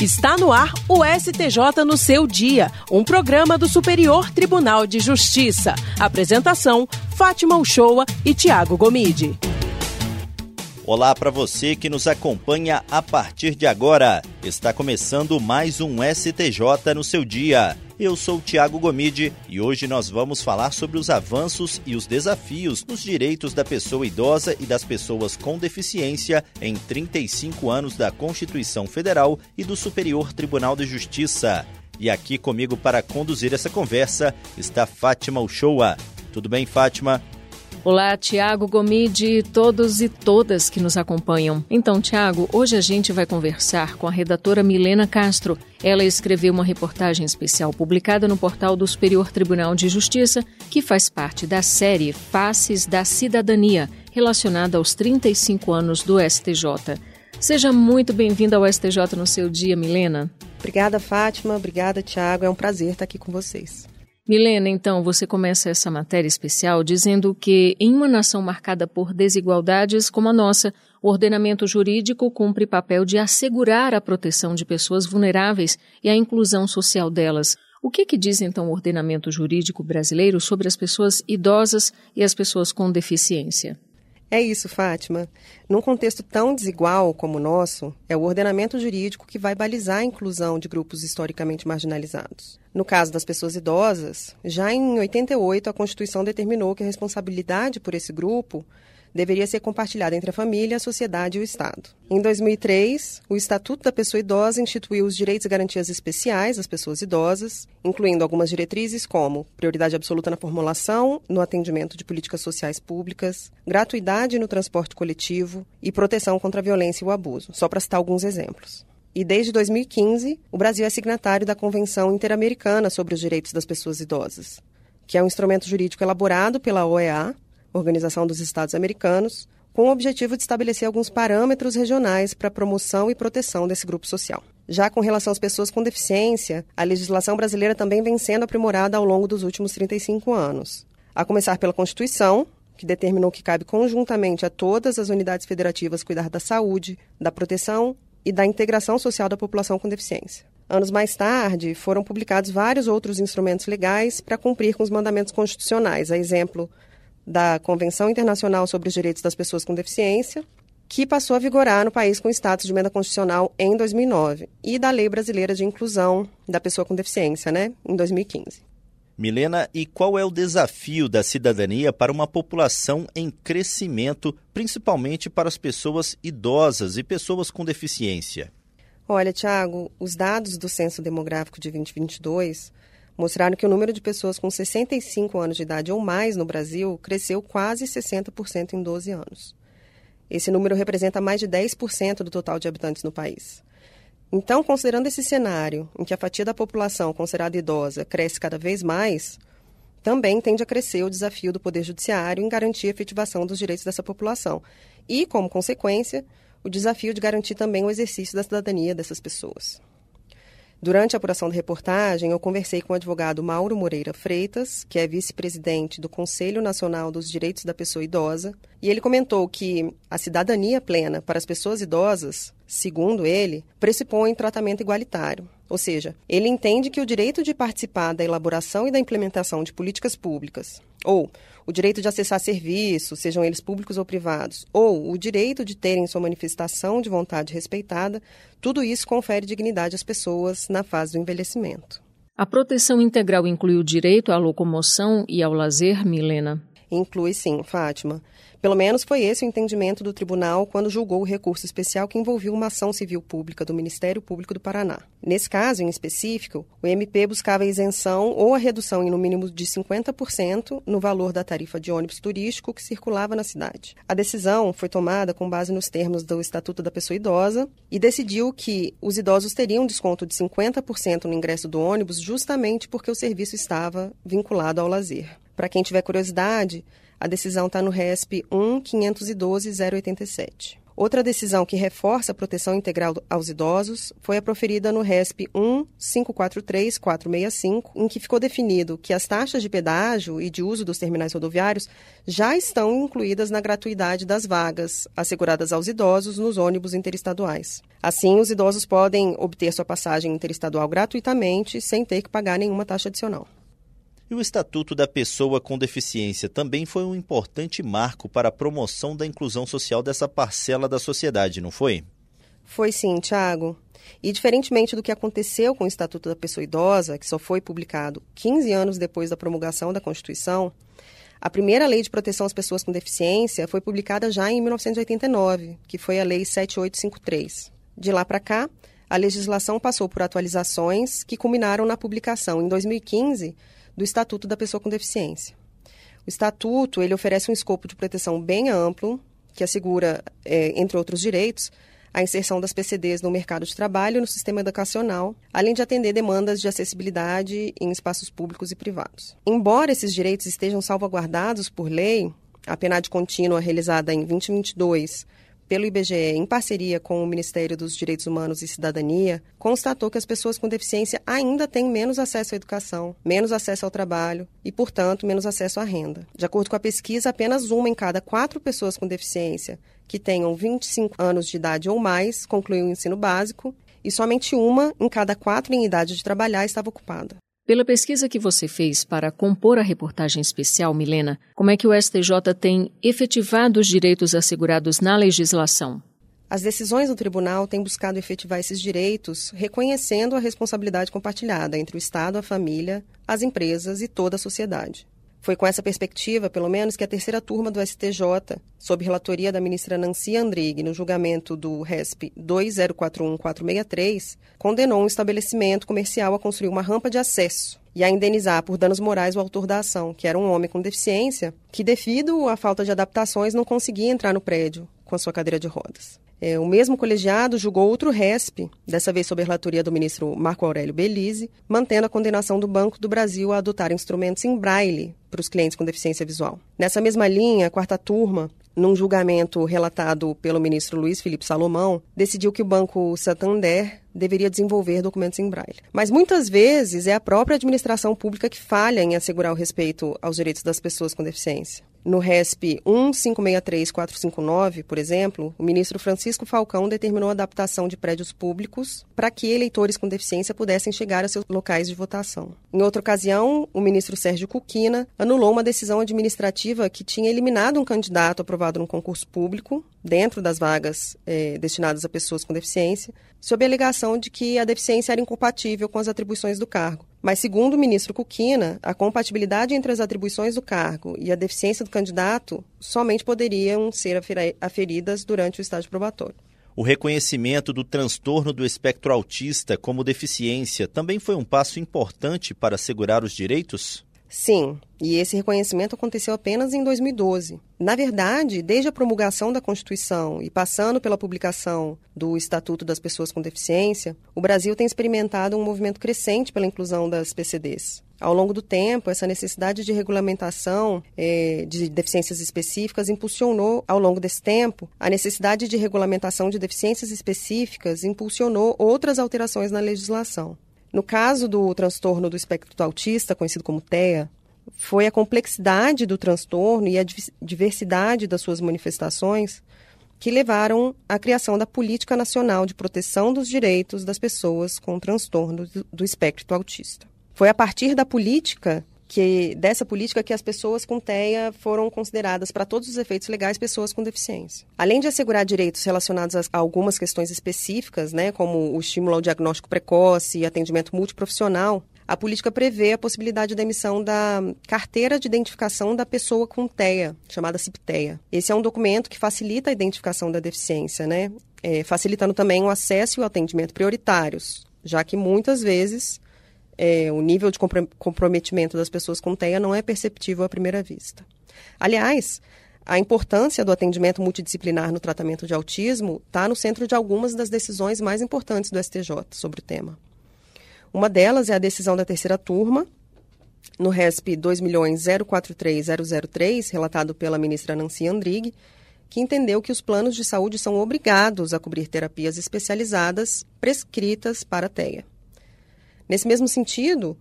Está no ar o STJ no seu dia, um programa do Superior Tribunal de Justiça. Apresentação: Fátima Uchoa e Tiago Gomide. Olá para você que nos acompanha a partir de agora. Está começando mais um STJ no seu dia. Eu sou Tiago Gomide e hoje nós vamos falar sobre os avanços e os desafios nos direitos da pessoa idosa e das pessoas com deficiência em 35 anos da Constituição Federal e do Superior Tribunal de Justiça. E aqui comigo para conduzir essa conversa está Fátima Uchoa. Tudo bem, Fátima? Olá, Tiago Gomide, todos e todas que nos acompanham. Então, Tiago, hoje a gente vai conversar com a redatora Milena Castro. Ela escreveu uma reportagem especial publicada no portal do Superior Tribunal de Justiça, que faz parte da série Faces da Cidadania, relacionada aos 35 anos do STJ. Seja muito bem-vinda ao STJ no seu dia, Milena. Obrigada, Fátima. Obrigada, Tiago. É um prazer estar aqui com vocês. Milena, então, você começa essa matéria especial dizendo que, em uma nação marcada por desigualdades como a nossa, o ordenamento jurídico cumpre papel de assegurar a proteção de pessoas vulneráveis e a inclusão social delas. O que, que diz então o ordenamento jurídico brasileiro sobre as pessoas idosas e as pessoas com deficiência? É isso, Fátima. Num contexto tão desigual como o nosso, é o ordenamento jurídico que vai balizar a inclusão de grupos historicamente marginalizados. No caso das pessoas idosas, já em 88 a Constituição determinou que a responsabilidade por esse grupo deveria ser compartilhada entre a família, a sociedade e o Estado. Em 2003, o Estatuto da Pessoa Idosa instituiu os direitos e garantias especiais às pessoas idosas, incluindo algumas diretrizes como prioridade absoluta na formulação, no atendimento de políticas sociais públicas, gratuidade no transporte coletivo e proteção contra a violência e o abuso, só para citar alguns exemplos. E desde 2015, o Brasil é signatário da Convenção Interamericana sobre os Direitos das Pessoas Idosas, que é um instrumento jurídico elaborado pela OEA Organização dos Estados Americanos, com o objetivo de estabelecer alguns parâmetros regionais para a promoção e proteção desse grupo social. Já com relação às pessoas com deficiência, a legislação brasileira também vem sendo aprimorada ao longo dos últimos 35 anos. A começar pela Constituição, que determinou que cabe conjuntamente a todas as unidades federativas cuidar da saúde, da proteção e da integração social da população com deficiência. Anos mais tarde, foram publicados vários outros instrumentos legais para cumprir com os mandamentos constitucionais, a exemplo da Convenção Internacional sobre os Direitos das Pessoas com Deficiência, que passou a vigorar no país com status de emenda constitucional em 2009, e da Lei Brasileira de Inclusão da Pessoa com Deficiência, né, em 2015. Milena, e qual é o desafio da cidadania para uma população em crescimento, principalmente para as pessoas idosas e pessoas com deficiência? Olha, Tiago, os dados do Censo Demográfico de 2022 mostraram que o número de pessoas com 65 anos de idade ou mais no Brasil cresceu quase 60% em 12 anos. Esse número representa mais de 10% do total de habitantes no país. Então, considerando esse cenário, em que a fatia da população considerada idosa cresce cada vez mais, também tende a crescer o desafio do Poder Judiciário em garantir a efetivação dos direitos dessa população e, como consequência, o desafio de garantir também o exercício da cidadania dessas pessoas. Durante a apuração da reportagem, eu conversei com o advogado Mauro Moreira Freitas, que é vice-presidente do Conselho Nacional dos Direitos da Pessoa Idosa, e ele comentou que a cidadania plena para as pessoas idosas, segundo ele, pressupõe tratamento igualitário. Ou seja, ele entende que o direito de participar da elaboração e da implementação de políticas públicas, ou o direito de acessar serviços, sejam eles públicos ou privados, ou o direito de terem sua manifestação de vontade respeitada, tudo isso confere dignidade às pessoas na fase do envelhecimento. A proteção integral inclui o direito à locomoção e ao lazer, Milena? Inclui sim, Fátima. Pelo menos foi esse o entendimento do tribunal quando julgou o recurso especial que envolvia uma ação civil pública do Ministério Público do Paraná. Nesse caso em específico, o MP buscava a isenção ou a redução em no mínimo de 50% no valor da tarifa de ônibus turístico que circulava na cidade. A decisão foi tomada com base nos termos do Estatuto da Pessoa Idosa e decidiu que os idosos teriam desconto de 50% no ingresso do ônibus justamente porque o serviço estava vinculado ao lazer. Para quem tiver curiosidade, a decisão está no RESP 1 512 087. Outra decisão que reforça a proteção integral aos idosos foi a proferida no RESP 1543465, em que ficou definido que as taxas de pedágio e de uso dos terminais rodoviários já estão incluídas na gratuidade das vagas asseguradas aos idosos nos ônibus interestaduais. Assim, os idosos podem obter sua passagem interestadual gratuitamente, sem ter que pagar nenhuma taxa adicional. E o Estatuto da Pessoa com Deficiência também foi um importante marco para a promoção da inclusão social dessa parcela da sociedade, não foi? Foi sim, Tiago. E diferentemente do que aconteceu com o Estatuto da Pessoa Idosa, que só foi publicado 15 anos depois da promulgação da Constituição, a primeira lei de proteção às pessoas com deficiência foi publicada já em 1989, que foi a Lei 7853. De lá para cá, a legislação passou por atualizações que culminaram na publicação, em 2015, do Estatuto da Pessoa com Deficiência. O Estatuto ele oferece um escopo de proteção bem amplo, que assegura, é, entre outros direitos, a inserção das PCDs no mercado de trabalho e no sistema educacional, além de atender demandas de acessibilidade em espaços públicos e privados. Embora esses direitos estejam salvaguardados por lei, a PNAD contínua realizada em 2022 pelo IBGE, em parceria com o Ministério dos Direitos Humanos e Cidadania, constatou que as pessoas com deficiência ainda têm menos acesso à educação, menos acesso ao trabalho e, portanto, menos acesso à renda. De acordo com a pesquisa, apenas uma em cada quatro pessoas com deficiência que tenham 25 anos de idade ou mais concluiu o ensino básico e somente uma em cada quatro em idade de trabalhar estava ocupada. Pela pesquisa que você fez para compor a reportagem especial, Milena, como é que o STJ tem efetivado os direitos assegurados na legislação? As decisões do tribunal têm buscado efetivar esses direitos, reconhecendo a responsabilidade compartilhada entre o Estado, a família, as empresas e toda a sociedade. Foi com essa perspectiva, pelo menos, que a terceira turma do STJ, sob relatoria da ministra Nancy Andrighi, no julgamento do RESP 2041463, condenou um estabelecimento comercial a construir uma rampa de acesso e a indenizar por danos morais o autor da ação, que era um homem com deficiência, que, devido à falta de adaptações, não conseguia entrar no prédio com a sua cadeira de rodas. É, o mesmo colegiado julgou outro RESP, dessa vez sob a relatoria do ministro Marco Aurélio Belize, mantendo a condenação do Banco do Brasil a adotar instrumentos em braille para os clientes com deficiência visual. Nessa mesma linha, a quarta turma, num julgamento relatado pelo ministro Luiz Felipe Salomão, decidiu que o Banco Santander deveria desenvolver documentos em braille. Mas muitas vezes é a própria administração pública que falha em assegurar o respeito aos direitos das pessoas com deficiência. No RESP 1563459, por exemplo, o ministro Francisco Falcão determinou a adaptação de prédios públicos para que eleitores com deficiência pudessem chegar a seus locais de votação. Em outra ocasião, o ministro Sérgio Cuquina anulou uma decisão administrativa que tinha eliminado um candidato aprovado num concurso público, dentro das vagas eh, destinadas a pessoas com deficiência, sob a alegação de que a deficiência era incompatível com as atribuições do cargo. Mas, segundo o ministro Cuquina, a compatibilidade entre as atribuições do cargo e a deficiência do candidato somente poderiam ser aferidas durante o estágio probatório. O reconhecimento do transtorno do espectro autista como deficiência também foi um passo importante para assegurar os direitos? Sim, e esse reconhecimento aconteceu apenas em 2012. Na verdade, desde a promulgação da Constituição e passando pela publicação do Estatuto das Pessoas com Deficiência, o Brasil tem experimentado um movimento crescente pela inclusão das PCDs. Ao longo do tempo, essa necessidade de regulamentação eh, de deficiências específicas impulsionou, ao longo desse tempo, a necessidade de regulamentação de deficiências específicas impulsionou outras alterações na legislação. No caso do transtorno do espectro autista, conhecido como TEA, foi a complexidade do transtorno e a diversidade das suas manifestações que levaram à criação da Política Nacional de Proteção dos Direitos das Pessoas com Transtorno do Espectro Autista. Foi a partir da política que dessa política que as pessoas com TEA foram consideradas, para todos os efeitos legais, pessoas com deficiência. Além de assegurar direitos relacionados a algumas questões específicas, né, como o estímulo ao diagnóstico precoce e atendimento multiprofissional, a política prevê a possibilidade da emissão da carteira de identificação da pessoa com TEA, chamada CIPTEA. Esse é um documento que facilita a identificação da deficiência, né? É, facilitando também o acesso e o atendimento prioritários, já que muitas vezes é, o nível de comprometimento das pessoas com TEA não é perceptível à primeira vista. Aliás, a importância do atendimento multidisciplinar no tratamento de autismo está no centro de algumas das decisões mais importantes do STJ sobre o tema. Uma delas é a decisão da terceira turma, no RESP 2.043003, relatado pela ministra Nancy Andrighi, que entendeu que os planos de saúde são obrigados a cobrir terapias especializadas prescritas para a TEA. Nesse mesmo sentido,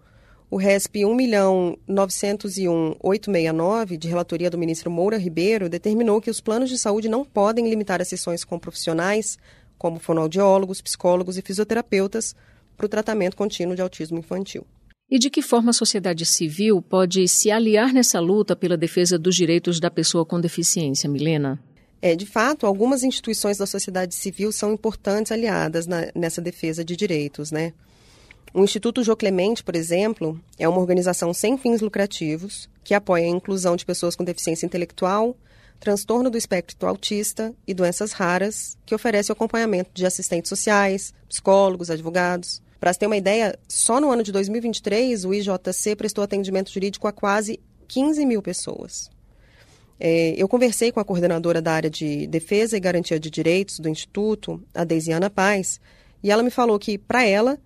o RESP 1.901.869, de relatoria do ministro Moura Ribeiro, determinou que os planos de saúde não podem limitar as sessões com profissionais, como fonoaudiólogos, psicólogos e fisioterapeutas, para o tratamento contínuo de autismo infantil. E de que forma a sociedade civil pode se aliar nessa luta pela defesa dos direitos da pessoa com deficiência, Milena? É, de fato, algumas instituições da sociedade civil são importantes aliadas na, nessa defesa de direitos, né? O Instituto Jô Clemente, por exemplo, é uma organização sem fins lucrativos que apoia a inclusão de pessoas com deficiência intelectual, transtorno do espectro autista e doenças raras, que oferece o acompanhamento de assistentes sociais, psicólogos, advogados. Para se ter uma ideia, só no ano de 2023 o IJC prestou atendimento jurídico a quase 15 mil pessoas. É, eu conversei com a coordenadora da área de defesa e garantia de direitos do Instituto, a Deisiana Paz, e ela me falou que, para ela,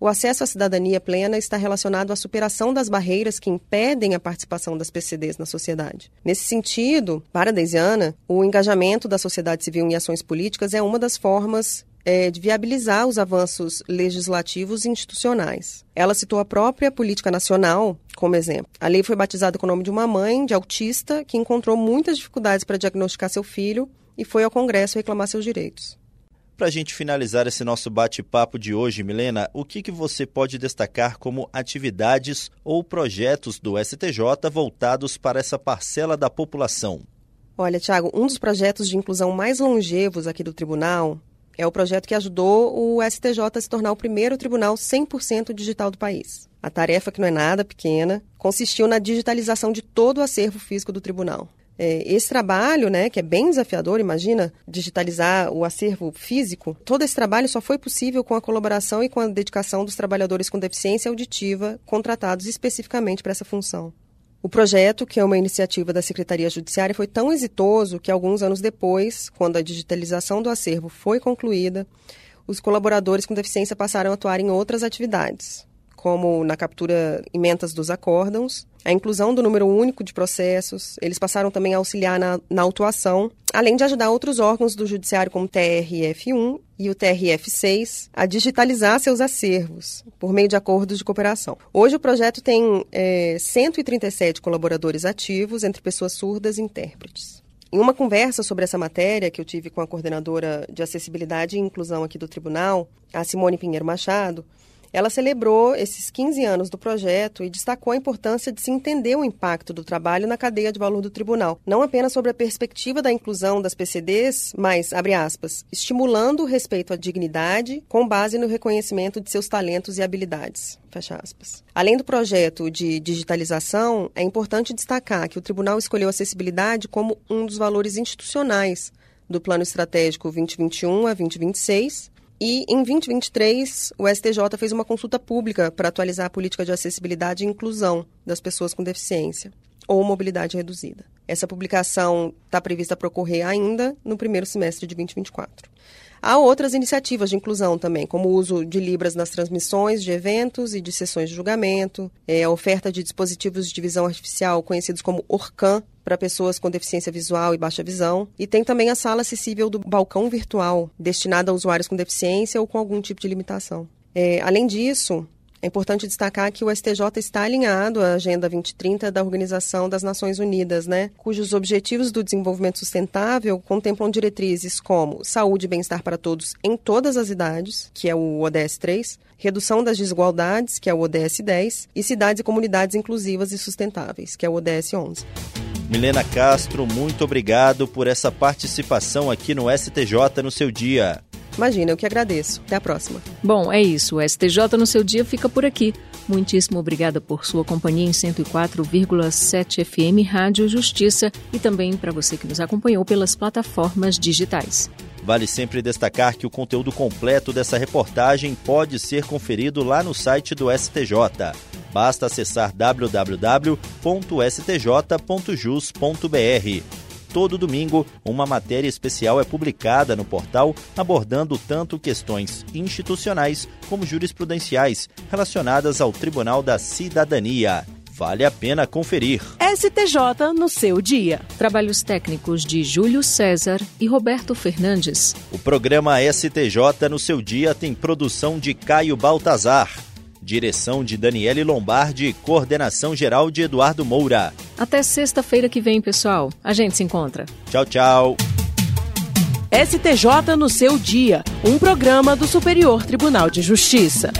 o acesso à cidadania plena está relacionado à superação das barreiras que impedem a participação das PCDs na sociedade. Nesse sentido, para Deisiana, o engajamento da sociedade civil em ações políticas é uma das formas é, de viabilizar os avanços legislativos e institucionais. Ela citou a própria política nacional como exemplo. A lei foi batizada com o nome de uma mãe de autista que encontrou muitas dificuldades para diagnosticar seu filho e foi ao Congresso reclamar seus direitos. Para a gente finalizar esse nosso bate-papo de hoje, Milena, o que, que você pode destacar como atividades ou projetos do STJ voltados para essa parcela da população? Olha, Tiago, um dos projetos de inclusão mais longevos aqui do tribunal é o projeto que ajudou o STJ a se tornar o primeiro tribunal 100% digital do país. A tarefa, que não é nada pequena, consistiu na digitalização de todo o acervo físico do tribunal. É, esse trabalho, né, que é bem desafiador, imagina digitalizar o acervo físico, todo esse trabalho só foi possível com a colaboração e com a dedicação dos trabalhadores com deficiência auditiva contratados especificamente para essa função. O projeto, que é uma iniciativa da Secretaria Judiciária, foi tão exitoso que alguns anos depois, quando a digitalização do acervo foi concluída, os colaboradores com deficiência passaram a atuar em outras atividades como na captura e mentas dos acórdãos, a inclusão do número único de processos. Eles passaram também a auxiliar na, na autuação, além de ajudar outros órgãos do Judiciário, como o TRF1 e o TRF6, a digitalizar seus acervos por meio de acordos de cooperação. Hoje o projeto tem é, 137 colaboradores ativos, entre pessoas surdas e intérpretes. Em uma conversa sobre essa matéria que eu tive com a coordenadora de acessibilidade e inclusão aqui do tribunal, a Simone Pinheiro Machado, ela celebrou esses 15 anos do projeto e destacou a importância de se entender o impacto do trabalho na cadeia de valor do tribunal, não apenas sobre a perspectiva da inclusão das PCDs, mas, abre aspas, estimulando o respeito à dignidade com base no reconhecimento de seus talentos e habilidades. Fecha aspas. Além do projeto de digitalização, é importante destacar que o tribunal escolheu a acessibilidade como um dos valores institucionais do Plano Estratégico 2021 a 2026 e em 2023, o STJ fez uma consulta pública para atualizar a política de acessibilidade e inclusão das pessoas com deficiência ou mobilidade reduzida. Essa publicação está prevista para ocorrer ainda no primeiro semestre de 2024. Há outras iniciativas de inclusão também, como o uso de Libras nas transmissões de eventos e de sessões de julgamento, é, a oferta de dispositivos de visão artificial conhecidos como ORCAN para pessoas com deficiência visual e baixa visão. E tem também a sala acessível do balcão virtual, destinada a usuários com deficiência ou com algum tipo de limitação. É, além disso, é importante destacar que o STJ está alinhado à Agenda 2030 da Organização das Nações Unidas, né, cujos objetivos do desenvolvimento sustentável contemplam diretrizes como saúde e bem-estar para todos em todas as idades, que é o ODS 3, redução das desigualdades, que é o ODS 10, e cidades e comunidades inclusivas e sustentáveis, que é o ODS 11. Milena Castro, muito obrigado por essa participação aqui no STJ no seu dia. Imagina, eu que agradeço. Até a próxima. Bom, é isso. O STJ no seu dia fica por aqui. Muitíssimo obrigada por sua companhia em 104,7 FM Rádio Justiça e também para você que nos acompanhou pelas plataformas digitais. Vale sempre destacar que o conteúdo completo dessa reportagem pode ser conferido lá no site do STJ. Basta acessar www.stj.jus.br todo domingo, uma matéria especial é publicada no portal abordando tanto questões institucionais como jurisprudenciais relacionadas ao Tribunal da Cidadania. Vale a pena conferir. STJ no seu dia. Trabalhos técnicos de Júlio César e Roberto Fernandes. O programa STJ no seu dia tem produção de Caio Baltazar. Direção de Daniele Lombardi, coordenação geral de Eduardo Moura. Até sexta-feira que vem, pessoal. A gente se encontra. Tchau, tchau. STJ no seu dia, um programa do Superior Tribunal de Justiça.